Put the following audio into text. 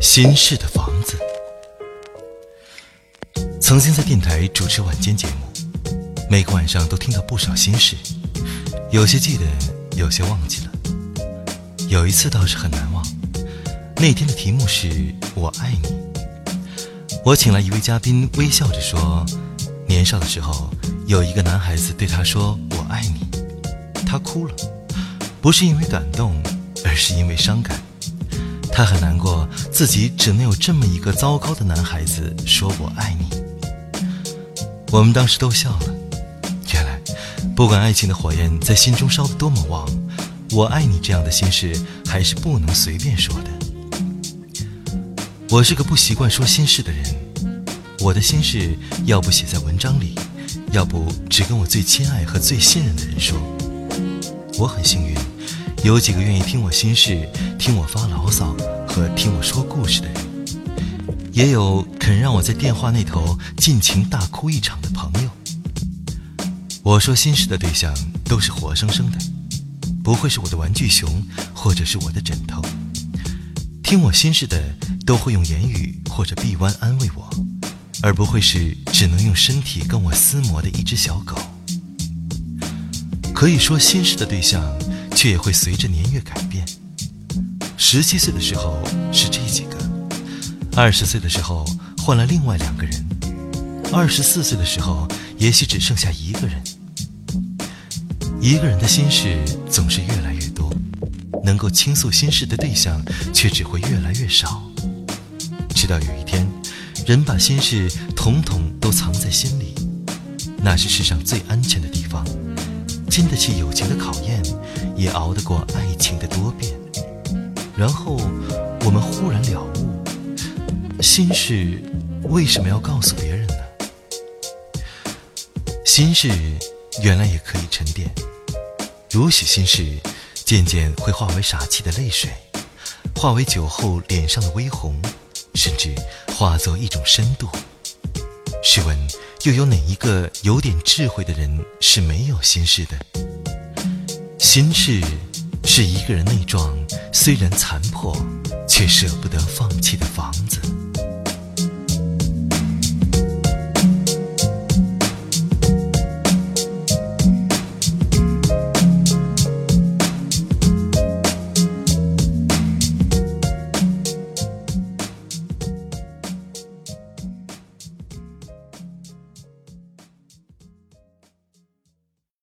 新式的房子。曾经在电台主持晚间节目，每个晚上都听到不少心事，有些记得，有些忘记了。有一次倒是很难忘，那天的题目是我爱你。我请来一位嘉宾，微笑着说：“年少的时候，有一个男孩子对他说我爱你，他哭了，不是因为感动，而是因为伤感。”他很难过，自己只能有这么一个糟糕的男孩子说我爱你。我们当时都笑了。原来，不管爱情的火焰在心中烧得多么旺，我爱你这样的心事还是不能随便说的。我是个不习惯说心事的人，我的心事要不写在文章里，要不只跟我最亲爱和最信任的人说。我很幸运。有几个愿意听我心事、听我发牢骚和听我说故事的人，也有肯让我在电话那头尽情大哭一场的朋友。我说心事的对象都是活生生的，不会是我的玩具熊或者是我的枕头。听我心事的都会用言语或者臂弯安慰我，而不会是只能用身体跟我厮磨的一只小狗。可以说心事的对象。却也会随着年月改变。十七岁的时候是这几个，二十岁的时候换了另外两个人，二十四岁的时候也许只剩下一个人。一个人的心事总是越来越多，能够倾诉心事的对象却只会越来越少。直到有一天，人把心事统统都藏在心里，那是世上最安全的地方，经得起友情的考验。也熬得过爱情的多变，然后我们忽然了悟：心事为什么要告诉别人呢？心事原来也可以沉淀，如许心事渐渐会化为傻气的泪水，化为酒后脸上的微红，甚至化作一种深度。试问，又有哪一个有点智慧的人是没有心事的？心事是一个人那幢，虽然残破，却舍不得放弃的房子。